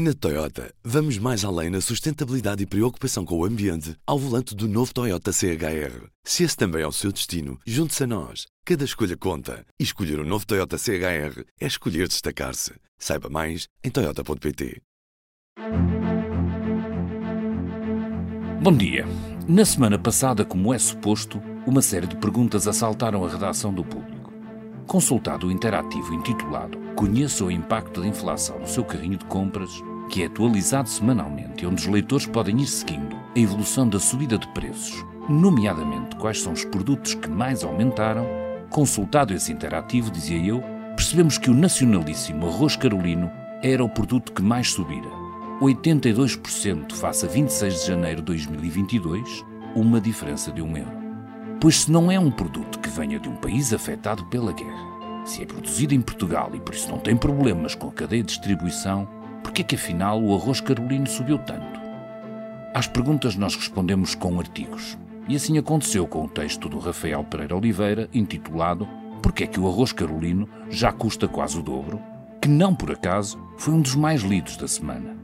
Na Toyota, vamos mais além na sustentabilidade e preocupação com o ambiente ao volante do novo Toyota CHR. Se esse também é o seu destino, junte-se a nós. Cada escolha conta. E escolher o um novo Toyota CHR é escolher destacar-se. Saiba mais em Toyota.pt. Bom dia. Na semana passada, como é suposto, uma série de perguntas assaltaram a redação do público. Consultado o interativo intitulado Conheça o impacto da inflação no seu carrinho de compras, que é atualizado semanalmente e onde os leitores podem ir seguindo a evolução da subida de preços, nomeadamente quais são os produtos que mais aumentaram, consultado esse interativo, dizia eu, percebemos que o nacionalíssimo arroz carolino era o produto que mais subira. 82% face a 26 de janeiro de 2022, uma diferença de um euro. Pois se não é um produto que venha de um país afetado pela guerra, se é produzido em Portugal e por isso não tem problemas com a cadeia de distribuição, por que é que afinal o arroz carolino subiu tanto? Às perguntas nós respondemos com artigos. E assim aconteceu com o texto do Rafael Pereira Oliveira, intitulado Porque é que o arroz carolino já custa quase o dobro? Que não por acaso foi um dos mais lidos da semana.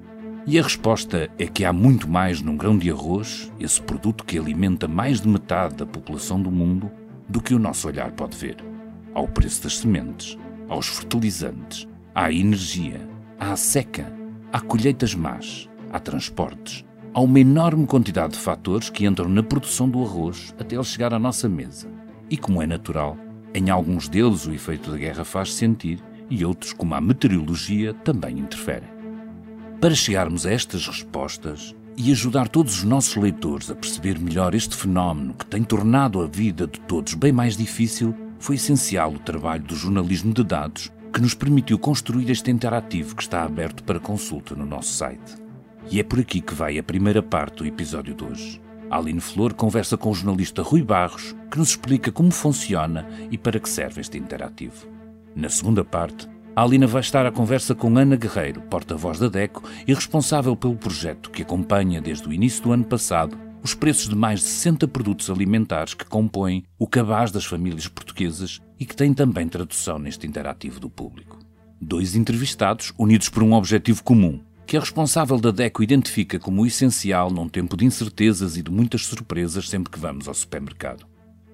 E a resposta é que há muito mais num grão de arroz, esse produto que alimenta mais de metade da população do mundo, do que o nosso olhar pode ver. Ao preço das sementes, aos fertilizantes, à energia, à seca, há colheitas más, há transportes, há uma enorme quantidade de fatores que entram na produção do arroz até ele chegar à nossa mesa. E como é natural, em alguns deles o efeito da guerra faz sentir e outros, como a meteorologia, também interferem. Para chegarmos a estas respostas e ajudar todos os nossos leitores a perceber melhor este fenómeno que tem tornado a vida de todos bem mais difícil, foi essencial o trabalho do jornalismo de dados que nos permitiu construir este interativo que está aberto para consulta no nosso site. E é por aqui que vai a primeira parte do episódio de hoje. A Aline Flor conversa com o jornalista Rui Barros, que nos explica como funciona e para que serve este interativo. Na segunda parte, a Alina vai estar à conversa com Ana Guerreiro, porta-voz da DECO e responsável pelo projeto que acompanha desde o início do ano passado os preços de mais de 60 produtos alimentares que compõem o cabaz das famílias portuguesas e que têm também tradução neste interativo do público. Dois entrevistados unidos por um objetivo comum, que a responsável da DECO identifica como essencial num tempo de incertezas e de muitas surpresas sempre que vamos ao supermercado.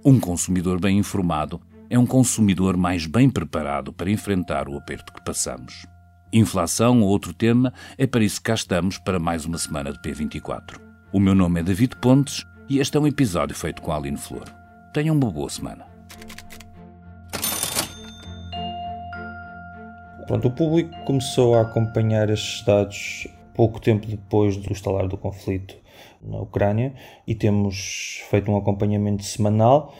Um consumidor bem informado é um consumidor mais bem preparado para enfrentar o aperto que passamos. Inflação, outro tema, é para isso que cá estamos para mais uma semana de P24. O meu nome é David Pontes e este é um episódio feito com a Aline Flor. Tenham uma boa semana. Pronto, o público começou a acompanhar estes dados pouco tempo depois do estalar do conflito na Ucrânia e temos feito um acompanhamento semanal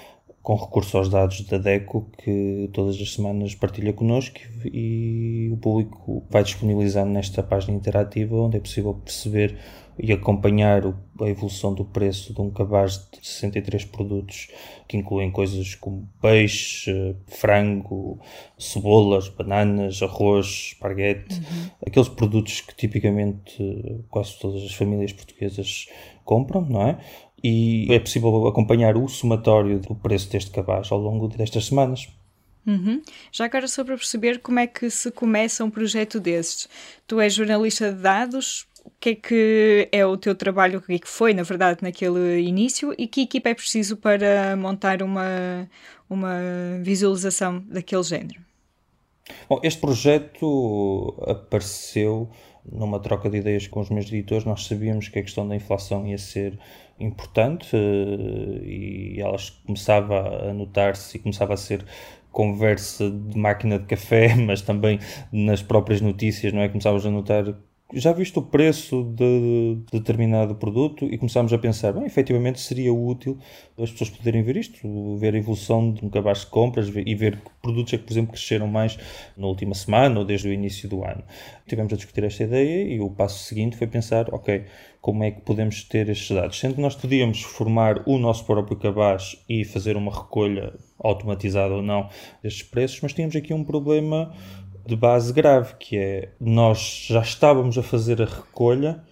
com recurso aos dados da DECO que todas as semanas partilha connosco e o público vai disponibilizando nesta página interativa onde é possível perceber e acompanhar a evolução do preço de um cabaz de 63 produtos que incluem coisas como peixe, frango, cebolas, bananas, arroz, esparguete, uhum. aqueles produtos que tipicamente quase todas as famílias portuguesas compram, não é? e é possível acompanhar o somatório do preço deste cabaz ao longo destas semanas. Uhum. Já agora só para perceber como é que se começa um projeto desses. Tu és jornalista de dados, o que é que é o teu trabalho, o que é que foi, na verdade, naquele início e que equipa é preciso para montar uma, uma visualização daquele género? Bom, este projeto apareceu numa troca de ideias com os meus editores. Nós sabíamos que a questão da inflação ia ser importante eh, e elas começava a notar-se e começava a ser conversa de máquina de café, mas também nas próprias notícias, não é? Começávamos a notar já visto o preço de, determinado produto e começámos a pensar, bem, efetivamente seria útil as pessoas poderem ver isto, ver a evolução de um cabaz de compras e ver que produtos é que, por exemplo, cresceram mais na última semana ou desde o início do ano. Tivemos a discutir esta ideia e o passo seguinte foi pensar, ok, como é que podemos ter estes dados? Sendo que nós podíamos formar o nosso próprio cabaz e fazer uma recolha automatizada ou não destes preços, mas tínhamos aqui um problema de base grave, que é nós já estávamos a fazer a recolha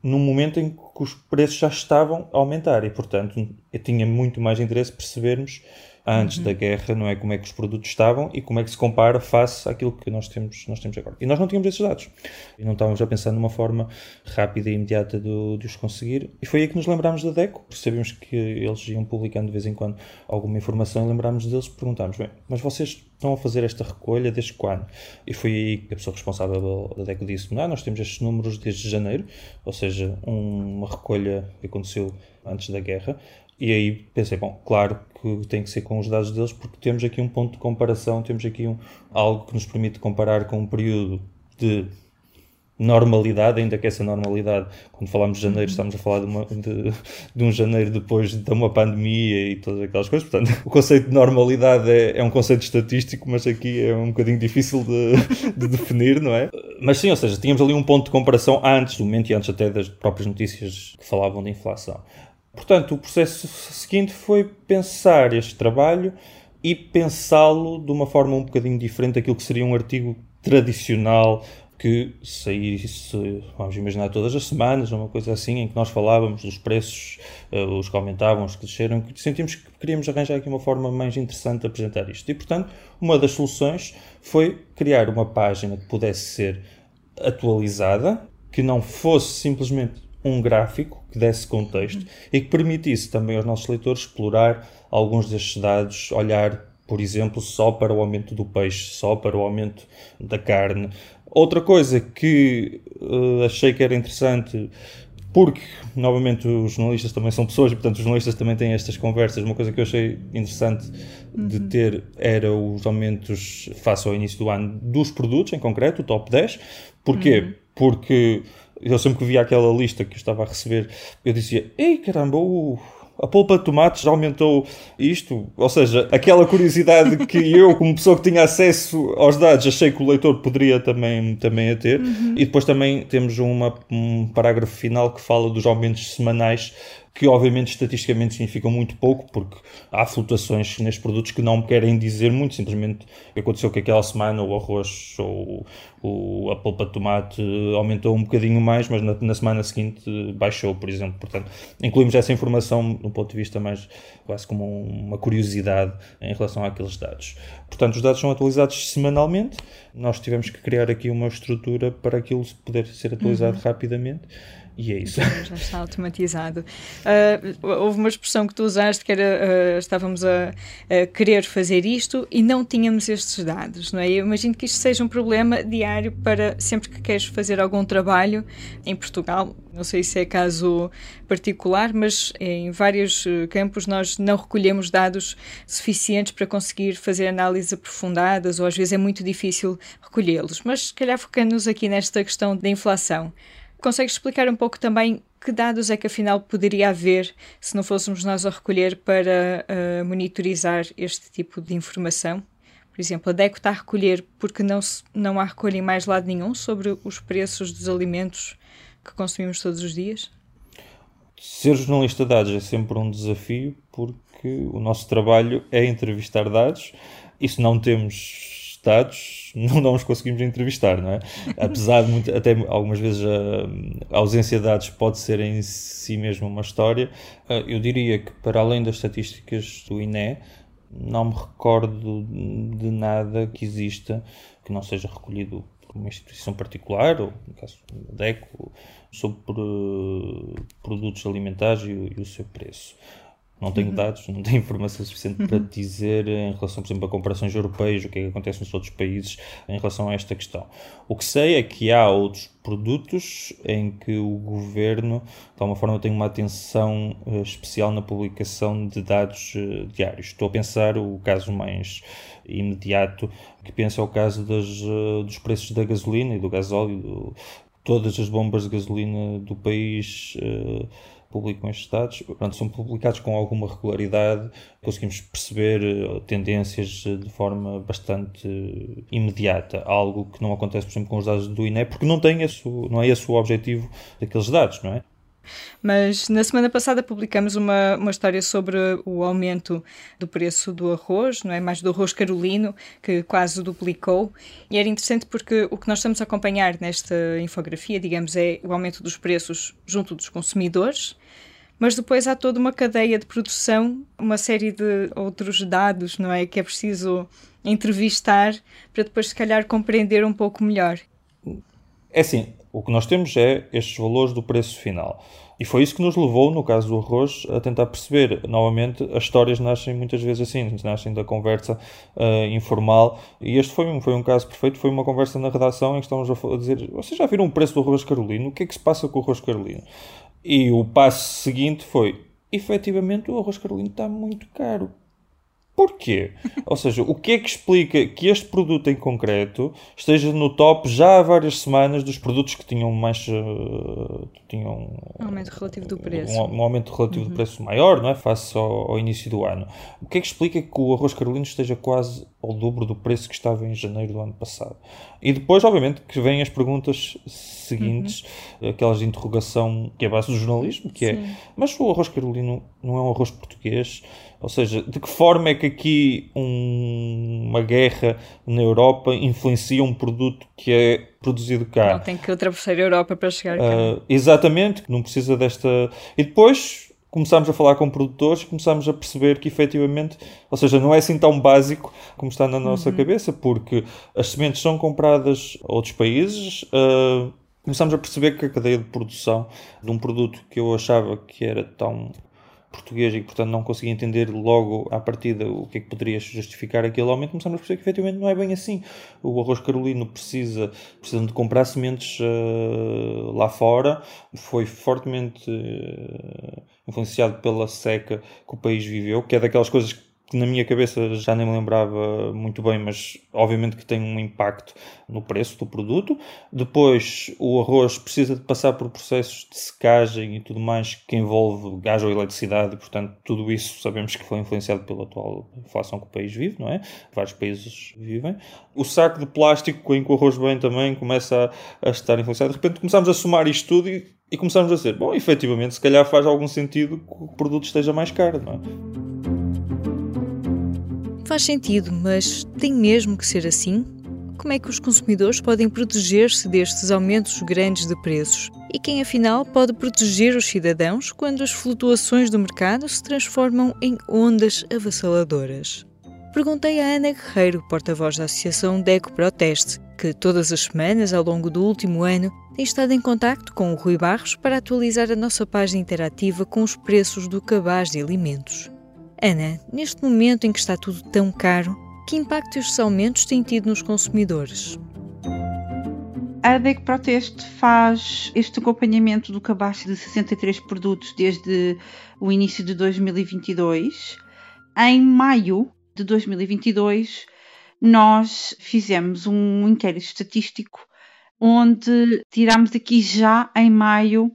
num momento em que os preços já estavam a aumentar e, portanto, eu tinha muito mais interesse percebermos antes uhum. da guerra, não é? Como é que os produtos estavam e como é que se compara face àquilo que nós temos, nós temos agora. E nós não tínhamos esses dados. E não estávamos a pensar numa forma rápida e imediata de, de os conseguir. E foi aí que nos lembrámos da DECO. Sabíamos que eles iam publicando de vez em quando alguma informação e lembrámos deles e perguntámos, bem, mas vocês estão a fazer esta recolha desde quando? E foi aí que a pessoa responsável da DECO disse, não, nós temos estes números desde janeiro, ou seja, uma recolha que aconteceu antes da guerra, e aí pensei, bom, claro que tem que ser com os dados deles, porque temos aqui um ponto de comparação, temos aqui um, algo que nos permite comparar com um período de normalidade, ainda que essa normalidade, quando falamos de janeiro, estamos a falar de, uma, de, de, um janeiro depois de uma pandemia e todas aquelas coisas. Portanto, o conceito de normalidade é, é um conceito estatístico, mas aqui é um bocadinho difícil de, de, definir, não é? Mas sim, ou seja, tínhamos ali um ponto de comparação antes do momento e antes até das próprias notícias que falavam de inflação. Portanto, o processo seguinte foi pensar este trabalho e pensá-lo de uma forma um bocadinho diferente daquilo que seria um artigo tradicional que saísse, vamos imaginar, todas as semanas, uma coisa assim, em que nós falávamos dos preços, uh, os que aumentavam, os que desceram, que sentimos que queríamos arranjar aqui uma forma mais interessante de apresentar isto. E, portanto, uma das soluções foi criar uma página que pudesse ser atualizada, que não fosse simplesmente um gráfico que desse contexto e que permitisse também aos nossos leitores explorar alguns destes dados, olhar, por exemplo, só para o aumento do peixe, só para o aumento da carne. Outra coisa que uh, achei que era interessante, porque, novamente, os jornalistas também são pessoas e, portanto, os jornalistas também têm estas conversas. Uma coisa que eu achei interessante de uhum. ter era os aumentos face ao início do ano dos produtos, em concreto, o top 10. Porquê? Uhum. Porque eu sempre que via aquela lista que eu estava a receber, eu dizia: Ei caramba, o, a polpa de tomates já aumentou isto. Ou seja, aquela curiosidade que eu, como pessoa que tinha acesso aos dados, achei que o leitor poderia também, também a ter. Uhum. E depois também temos uma, um parágrafo final que fala dos aumentos semanais que obviamente estatisticamente significam muito pouco, porque há flutuações nestes produtos que não querem dizer muito, simplesmente aconteceu que aquela semana o arroz ou, ou a polpa de tomate aumentou um bocadinho mais, mas na, na, semana seguinte baixou, por exemplo. Portanto, incluímos essa informação do ponto de vista mais quase como uma curiosidade em relação àqueles dados. Portanto, os dados são atualizados semanalmente, nós tivemos que criar aqui uma estrutura para aquilo poder ser atualizado uhum. rapidamente e é isso. Já está automatizado. Uh, houve uma expressão que tu usaste que era uh, estávamos a, a, querer fazer isto e não tínhamos estes dados, não é? Eu imagino que isto seja um problema diário para sempre que queres fazer algum trabalho em Portugal. Não sei se é caso particular, mas em vários uh, campos nós não recolhemos dados suficientes para conseguir fazer análises aprofundadas ou às vezes é muito difícil recolhê-los. Mas se calhar focando-nos aqui nesta questão da inflação. Consegues explicar um pouco também que dados é que afinal poderia haver se não fôssemos nós a recolher para uh, monitorizar este tipo de informação? Por exemplo, a DECO está a recolher porque não, não há recolha em mais lado nenhum sobre os preços dos alimentos que consumimos todos os dias? Ser jornalista de dados é sempre um desafio porque o nosso trabalho é entrevistar dados e se não temos dados, não, não os conseguimos entrevistar, não é? Apesar de muito, até algumas vezes a, a, ausência de dados pode ser em si mesmo uma história, eh, eu diria que para além das estatísticas do INE, não me recordo de nada que exista que não seja recolhido por uma instituição particular, ou no caso da DECO, sobre produtos alimentares e o seu preço. Não tenho uhum. dados, não tenho informação suficiente uhum. para dizer em relação, por exemplo, a comparações europeias, o que é que acontece nos outros países em relação a esta questão. O que sei é que há outros produtos em que o governo, de alguma forma, tem uma atenção uh, especial na publicação de dados uh, diários. Estou a pensar o caso mais imediato, que penso é o caso das, uh, dos preços da gasolina e do gasóleo. Todas as bombas de gasolina do país publicam estes dados, Pronto, são publicados com alguma regularidade, conseguimos perceber eh, tendências eh, de forma bastante imediata, algo que não acontece, por exemplo, com os dados do INE, porque não, tem esse, não é esse o objetivo daqueles dados, não é? Mas na semana passada publicamos uma, uma história sobre o aumento do preço do arroz, não é? Mais do arroz carolino, que quase duplicou. E era interessante porque o que nós estamos a acompanhar nesta infografia, digamos, é o aumento dos preços junto dos consumidores, mas depois há toda uma cadeia de produção, uma série de outros dados, não é? Que é preciso entrevistar para depois, se calhar, compreender um pouco melhor. É assim, o que nós temos é estes valores do preço final. E foi isso que nos levou, no caso do arroz, a tentar perceber. Novamente, as histórias nascem muitas vezes assim, nascem da conversa uh, informal. E este foi um, foi um caso perfeito. Foi uma conversa na redação em que estávamos a dizer: Vocês já viram o preço do arroz carolino? O que é que se passa com o arroz carolino? E o passo seguinte foi: efetivamente, o arroz carolino está muito caro. Porquê? Ou seja, o que é que explica que este produto em concreto esteja no top já há várias semanas dos produtos que tinham mais. Uh, tinham um aumento relativo do preço. Um, um aumento relativo uhum. do preço maior, não é? Face ao, ao, início do ano. O que é que explica que o arroz carolino esteja quase ao dobro do preço que estava em janeiro do ano passado? E depois, obviamente, que vêm as perguntas seguintes, uhum. aquelas de interrogação que é a base do jornalismo, que é, Sim. é: mas o arroz carolino não é um arroz português? Ou seja, de que forma é que aqui um, uma guerra na Europa influencia um produto que é produzido cá? Não tem que ultrapassar a Europa para chegar cá. Uh, exatamente, não precisa desta. E depois começámos a falar com produtores e começámos a perceber que efetivamente, ou seja, não é assim tão básico como está na nossa uhum. cabeça, porque as sementes são compradas a outros países. Uh, começámos a perceber que a cadeia de produção de um produto que eu achava que era tão português e que, portanto, não conseguia entender logo à partida o que é que poderia justificar aquele aumento, começamos a perceber que efetivamente não é bem assim. O arroz carolino precisa, precisa de comprar sementes uh, lá fora, foi fortemente uh, influenciado pela seca que o país viveu, que é daquelas coisas que que na minha cabeça já nem me lembrava muito bem, mas obviamente que tem um impacto no preço do produto. Depois, o arroz precisa de passar por processos de secagem e tudo mais que envolve gás ou eletricidade, portanto, tudo isso sabemos que foi influenciado pela atual inflação que o país vive, não é? Vários países vivem. O saco de plástico em que o arroz vem também começa a, a estar influenciado. De repente, começamos a somar isto tudo e, e começamos a dizer: bom, efetivamente, se calhar faz algum sentido que o produto esteja mais caro, não é? Faz sentido, mas tem mesmo que ser assim? Como é que os consumidores podem proteger-se destes aumentos grandes de preços? E quem afinal pode proteger os cidadãos quando as flutuações do mercado se transformam em ondas avassaladoras? Perguntei a Ana Guerreiro, porta-voz da Associação Deco Proteste, que todas as semanas ao longo do último ano tem estado em contacto com o Rui Barros para atualizar a nossa página interativa com os preços do cabaz de alimentos. Ana, neste momento em que está tudo tão caro, que impacto estes aumentos têm tido nos consumidores? A DEC Proteste faz este acompanhamento do cabaz de 63 produtos desde o início de 2022. Em maio de 2022, nós fizemos um inquérito estatístico onde tiramos aqui já em maio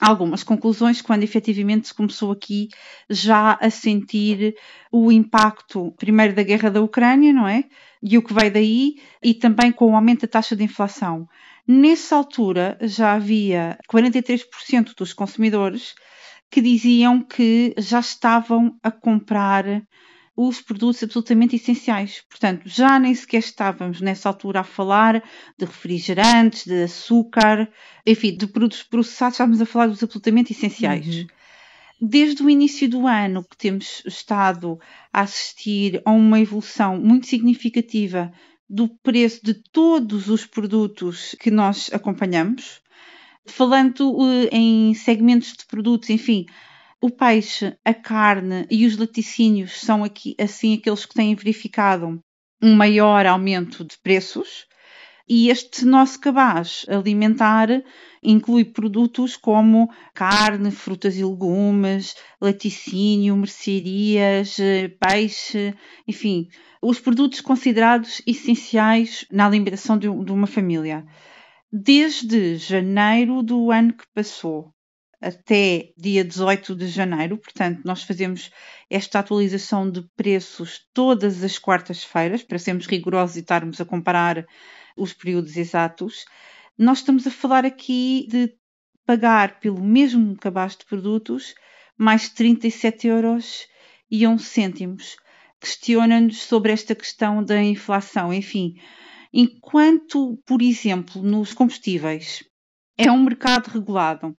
algumas conclusões quando efetivamente se começou aqui já a sentir o impacto, primeiro da guerra da Ucrânia, não é? E o que veio daí, e também com o aumento da taxa de inflação. Nessa altura já havia 43% dos consumidores que diziam que já estavam a comprar os produtos absolutamente essenciais. Portanto, já nem sequer estávamos nessa altura a falar de refrigerantes, de açúcar, enfim, de produtos processados, estávamos a falar dos absolutamente essenciais. Uhum. Desde o início do ano que temos estado a assistir a uma evolução muito significativa do preço de todos os produtos que nós acompanhamos, falando uh, em segmentos de produtos, enfim, o peixe, a carne e os laticínios são aqui assim aqueles que têm verificado um maior aumento de preços. E este nosso cabaz alimentar inclui produtos como carne, frutas e legumes, laticínio, mercearias, peixe, enfim, os produtos considerados essenciais na alimentação de uma família. Desde janeiro do ano que passou até dia 18 de janeiro, portanto, nós fazemos esta atualização de preços todas as quartas-feiras, para sermos rigorosos e estarmos a comparar os períodos exatos. Nós estamos a falar aqui de pagar pelo mesmo cabaz de produtos mais 37 euros e 11 cêntimos. Questiona-nos sobre esta questão da inflação. Enfim, enquanto, por exemplo, nos combustíveis é um mercado regulado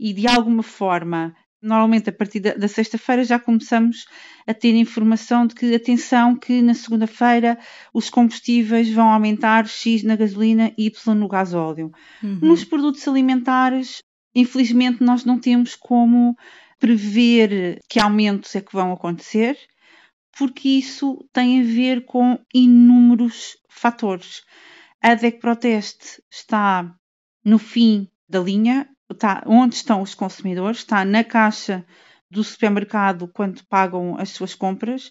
e de alguma forma normalmente a partir da, da sexta-feira já começamos a ter informação de que, atenção, que na segunda-feira os combustíveis vão aumentar X na gasolina e Y no gasóleo. Uhum. Nos produtos alimentares, infelizmente, nós não temos como prever que aumentos é que vão acontecer, porque isso tem a ver com inúmeros fatores. A DEC Proteste está no fim da linha, está onde estão os consumidores, está na caixa do supermercado quando pagam as suas compras.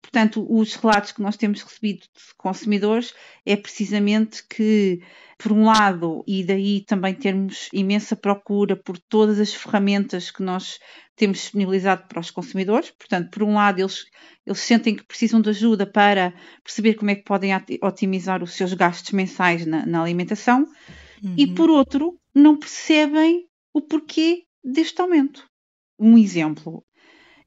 Portanto, os relatos que nós temos recebido de consumidores é precisamente que, por um lado, e daí também termos imensa procura por todas as ferramentas que nós temos disponibilizado para os consumidores. Portanto, por um lado, eles, eles sentem que precisam de ajuda para perceber como é que podem otimizar os seus gastos mensais na, na alimentação. Uhum. E, por outro, não percebem o porquê deste aumento. Um exemplo.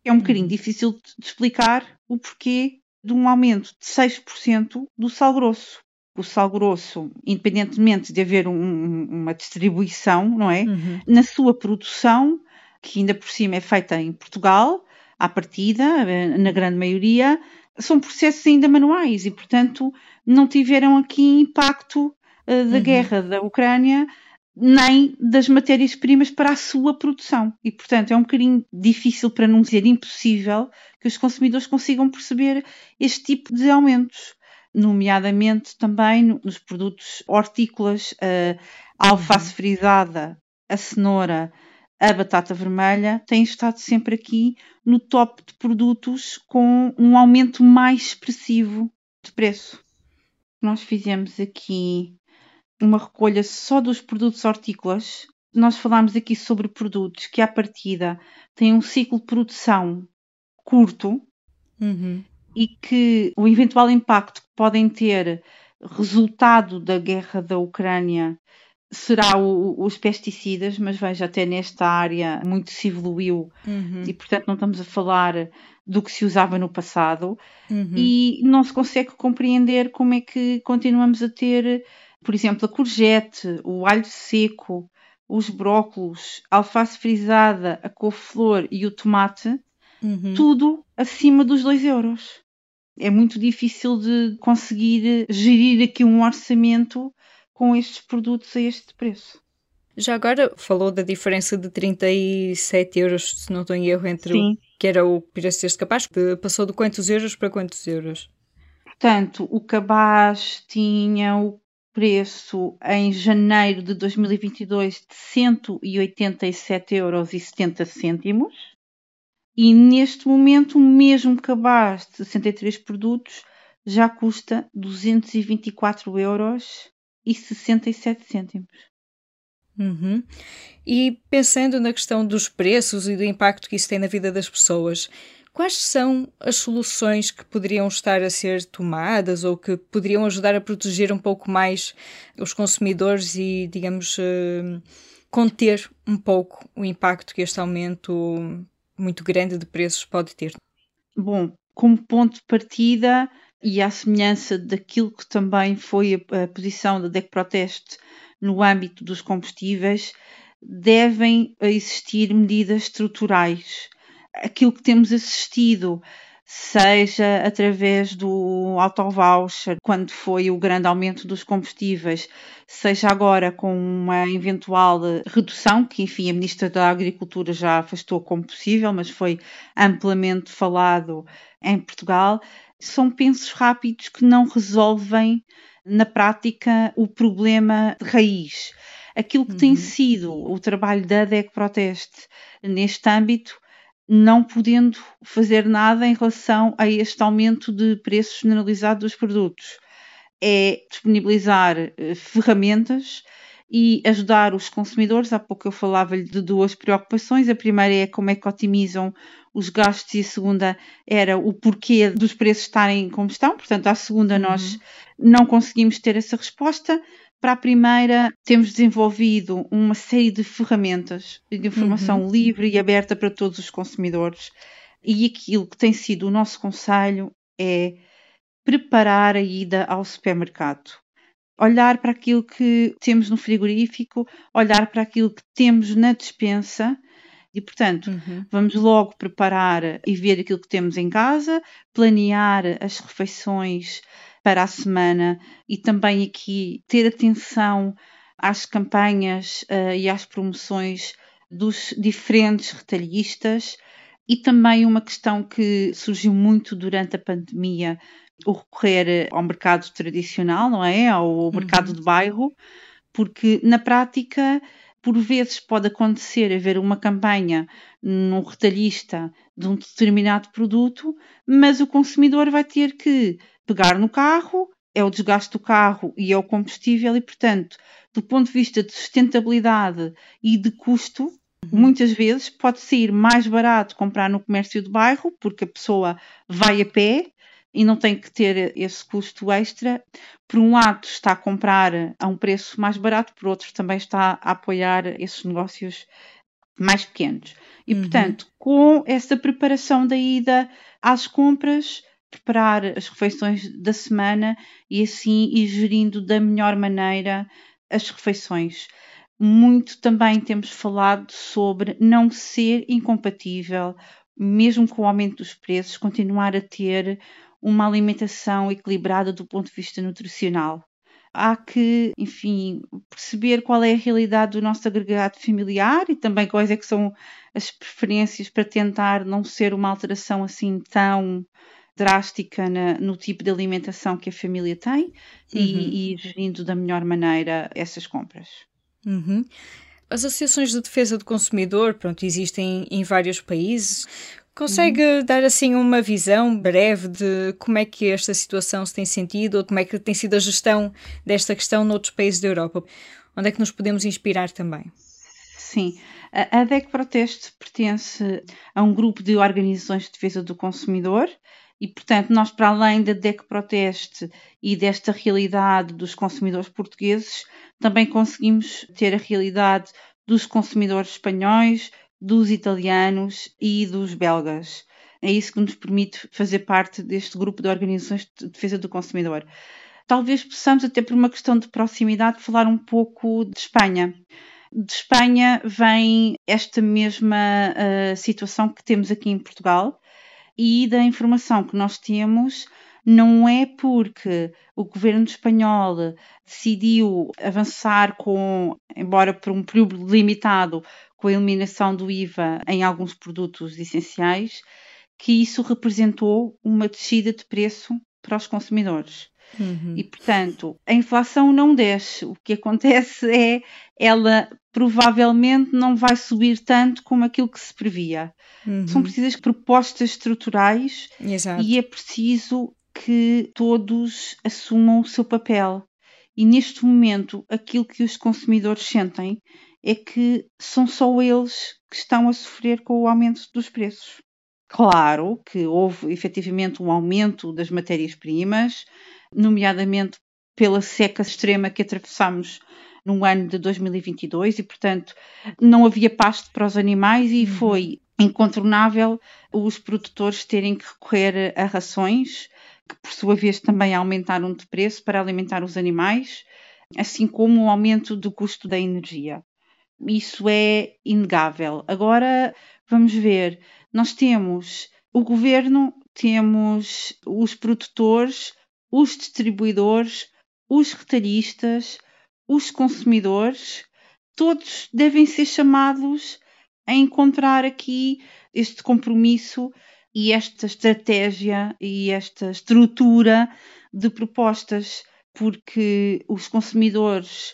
É um bocadinho uhum. difícil de explicar o porquê de um aumento de 6% do sal grosso. O sal grosso, independentemente de haver um, uma distribuição, não é? Uhum. Na sua produção, que ainda por cima é feita em Portugal, à partida, eh, na grande maioria, são processos ainda manuais e, portanto, não tiveram aqui impacto uh, da uhum. guerra da Ucrânia nem das matérias-primas para a sua produção. E, portanto, é um bocadinho difícil, para não dizer impossível, que os consumidores consigam perceber este tipo de aumentos, nomeadamente também nos produtos hortícolas, a alface uhum. frisada, a cenoura, a batata vermelha, têm estado sempre aqui no top de produtos com um aumento mais expressivo de preço. Nós fizemos aqui uma recolha só dos produtos hortícolas. Nós falámos aqui sobre produtos que, à partida, têm um ciclo de produção curto uhum. e que o eventual impacto que podem ter resultado da guerra da Ucrânia será o, os pesticidas, mas veja, até nesta área muito se evoluiu uhum. e, portanto, não estamos a falar do que se usava no passado uhum. e não se consegue compreender como é que continuamos a ter por exemplo, a courgette, o alho seco, os brócolos, a alface frisada, a couve-flor e o tomate, uhum. tudo acima dos 2 euros. É muito difícil de conseguir gerir aqui um orçamento com estes produtos a este preço. Já agora falou da diferença de 37 euros, se não estou em erro, entre Sim. o que era o preço deste capaz, passou de quantos euros para quantos euros? Portanto, o cabaz tinha o preço em janeiro de 2022 de 187,70 euros e neste momento o mesmo cabaz de 63 produtos já custa 224 euros e 67 cêntimos. Uhum. E pensando na questão dos preços e do impacto que isso tem na vida das pessoas, Quais são as soluções que poderiam estar a ser tomadas ou que poderiam ajudar a proteger um pouco mais os consumidores e, digamos, uh, conter um pouco o impacto que este aumento muito grande de preços pode ter? Bom, como ponto de partida e à semelhança daquilo que também foi a posição da DEC Proteste no âmbito dos combustíveis, devem existir medidas estruturais aquilo que temos assistido, seja através do auto-voucher, quando foi o grande aumento dos combustíveis, seja agora com uma eventual redução, que enfim a Ministra da Agricultura já afastou como possível, mas foi amplamente falado em Portugal, são pensos rápidos que não resolvem na prática o problema de raiz. Aquilo que uhum. tem sido o trabalho da DEC Proteste neste âmbito não podendo fazer nada em relação a este aumento de preço generalizado dos produtos. É disponibilizar eh, ferramentas e ajudar os consumidores. Há pouco eu falava-lhe de duas preocupações. A primeira é como é que otimizam os gastos e a segunda era o porquê dos preços estarem como estão. Portanto, à segunda uhum. nós não conseguimos ter essa resposta. Para a primeira, temos desenvolvido uma série de ferramentas de informação uhum. livre e aberta para todos os consumidores. E aquilo que tem sido o nosso conselho é preparar a ida ao supermercado. Olhar para aquilo que temos no frigorífico, olhar para aquilo que temos na despensa E, portanto, uhum. vamos logo preparar e ver aquilo que temos em casa, planear as refeições para a semana e também aqui ter atenção às campanhas uh, e às promoções dos diferentes retalhistas e também uma questão que surgiu muito durante a pandemia, o recorrer ao mercado tradicional, não é? Ao mercado uhum. de bairro, porque na prática por vezes pode acontecer haver uma campanha no retalhista de um determinado produto, mas o consumidor vai ter que pegar no carro, é o desgaste do carro e é o combustível, e portanto, do ponto de vista de sustentabilidade e de custo, Uhum. Muitas vezes pode sair mais barato comprar no comércio de bairro, porque a pessoa vai a pé e não tem que ter esse custo extra. Por um lado, está a comprar a um preço mais barato, por outro, também está a apoiar esses negócios mais pequenos. E, uhum. portanto, com essa preparação da ida às compras, preparar as refeições da semana e assim ir gerindo da melhor maneira as refeições muito também temos falado sobre não ser incompatível, mesmo com o aumento dos preços, continuar a ter uma alimentação equilibrada do ponto de vista nutricional. Há que, enfim, perceber qual é a realidade do nosso agregado familiar e também quais é que são as preferências para tentar não ser uma alteração assim tão drástica na, no tipo de alimentação que a família tem uhum. e, e gerindo da melhor maneira essas compras. Uhum. As associações de defesa do consumidor, pronto, existem em vários países. Consegue uhum. dar assim uma visão breve de como é que esta situação se tem sentido ou como é que tem sido a gestão desta questão noutros países da Europa? Onde é que nos podemos inspirar também? Sim, a DEC Proteste pertence a um grupo de organizações de defesa do consumidor e, portanto, nós, para além da DEC Proteste e desta realidade dos consumidores portugueses, também conseguimos ter a realidade dos consumidores espanhóis, dos italianos e dos belgas. É isso que nos permite fazer parte deste grupo de organizações de defesa do consumidor. Talvez possamos, até por uma questão de proximidade, falar um pouco de Espanha. De Espanha vem esta mesma uh, situação que temos aqui em Portugal e da informação que nós temos não é porque o governo espanhol decidiu avançar com, embora por um período limitado, com a eliminação do IVA em alguns produtos essenciais, que isso representou uma descida de preço para os consumidores. Uhum. E, portanto, a inflação não desce. O que acontece é ela provavelmente não vai subir tanto como aquilo que se previa. Uhum. São precisas propostas estruturais Exato. e é preciso que todos assumam o seu papel. E neste momento, aquilo que os consumidores sentem é que são só eles que estão a sofrer com o aumento dos preços. Claro que houve efetivamente um aumento das matérias-primas, nomeadamente pela seca extrema que atravessamos no ano de 2022 e, portanto, não havia pasto para os animais e uhum. foi incontornável os produtores terem que recorrer a rações que por sua vez também aumentaram de preço para alimentar os animais, assim como o aumento do custo da energia. Isso é inegável. Agora vamos ver, nós temos o governo, temos os produtores, os distribuidores, os retalhistas, os consumidores, todos devem ser chamados a encontrar aqui este compromisso e esta estratégia e esta estrutura de propostas, porque os consumidores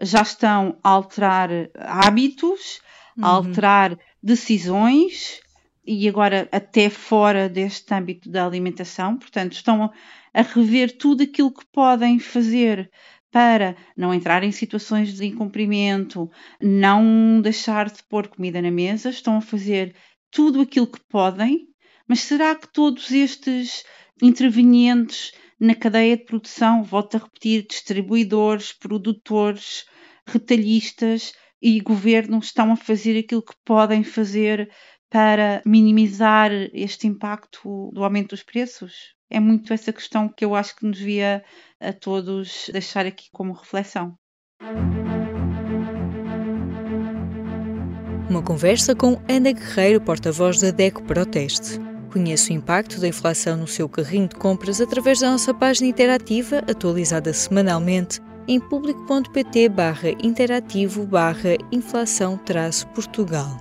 já estão a alterar hábitos, uhum. a alterar decisões e agora até fora deste âmbito da alimentação, portanto, estão a rever tudo aquilo que podem fazer para não entrar em situações de incumprimento, não deixar de pôr comida na mesa, estão a fazer tudo aquilo que podem mas será que todos estes intervenientes na cadeia de produção, volto a repetir, distribuidores, produtores, retalhistas e governo estão a fazer aquilo que podem fazer para minimizar este impacto do aumento dos preços? É muito essa questão que eu acho que nos devia a todos deixar aqui como reflexão. Uma conversa com Ana Guerreiro, porta-voz da DECO Proteste. Conheça o impacto da inflação no seu carrinho de compras através da nossa página interativa, atualizada semanalmente em público.pt barra interativo barra inflação Portugal.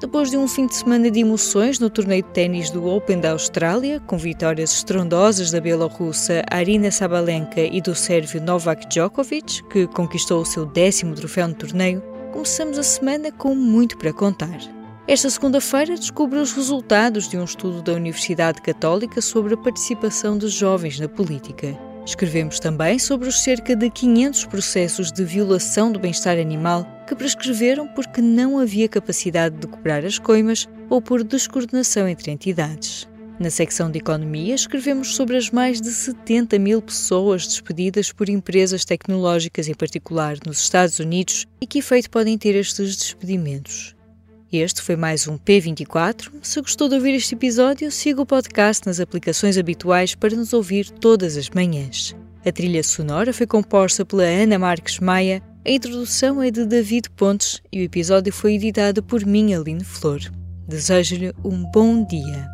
Depois de um fim de semana de emoções no torneio de ténis do Open da Austrália, com vitórias estrondosas da bielorrussa Arina Sabalenka e do sérvio Novak Djokovic, que conquistou o seu décimo troféu no torneio, começamos a semana com muito para contar. Esta segunda-feira descobre os resultados de um estudo da Universidade Católica sobre a participação dos jovens na política. Escrevemos também sobre os cerca de 500 processos de violação do bem-estar animal que prescreveram porque não havia capacidade de cobrar as coimas ou por descoordenação entre entidades. Na secção de Economia, escrevemos sobre as mais de 70 mil pessoas despedidas por empresas tecnológicas, em particular nos Estados Unidos, e que efeito podem ter estes despedimentos. Este foi mais um P24. Se gostou de ouvir este episódio, siga o podcast nas aplicações habituais para nos ouvir todas as manhãs. A trilha sonora foi composta pela Ana Marques Maia, a introdução é de David Pontes e o episódio foi editado por mim, Aline Flor. Desejo-lhe um bom dia.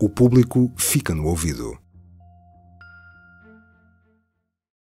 O público fica no ouvido.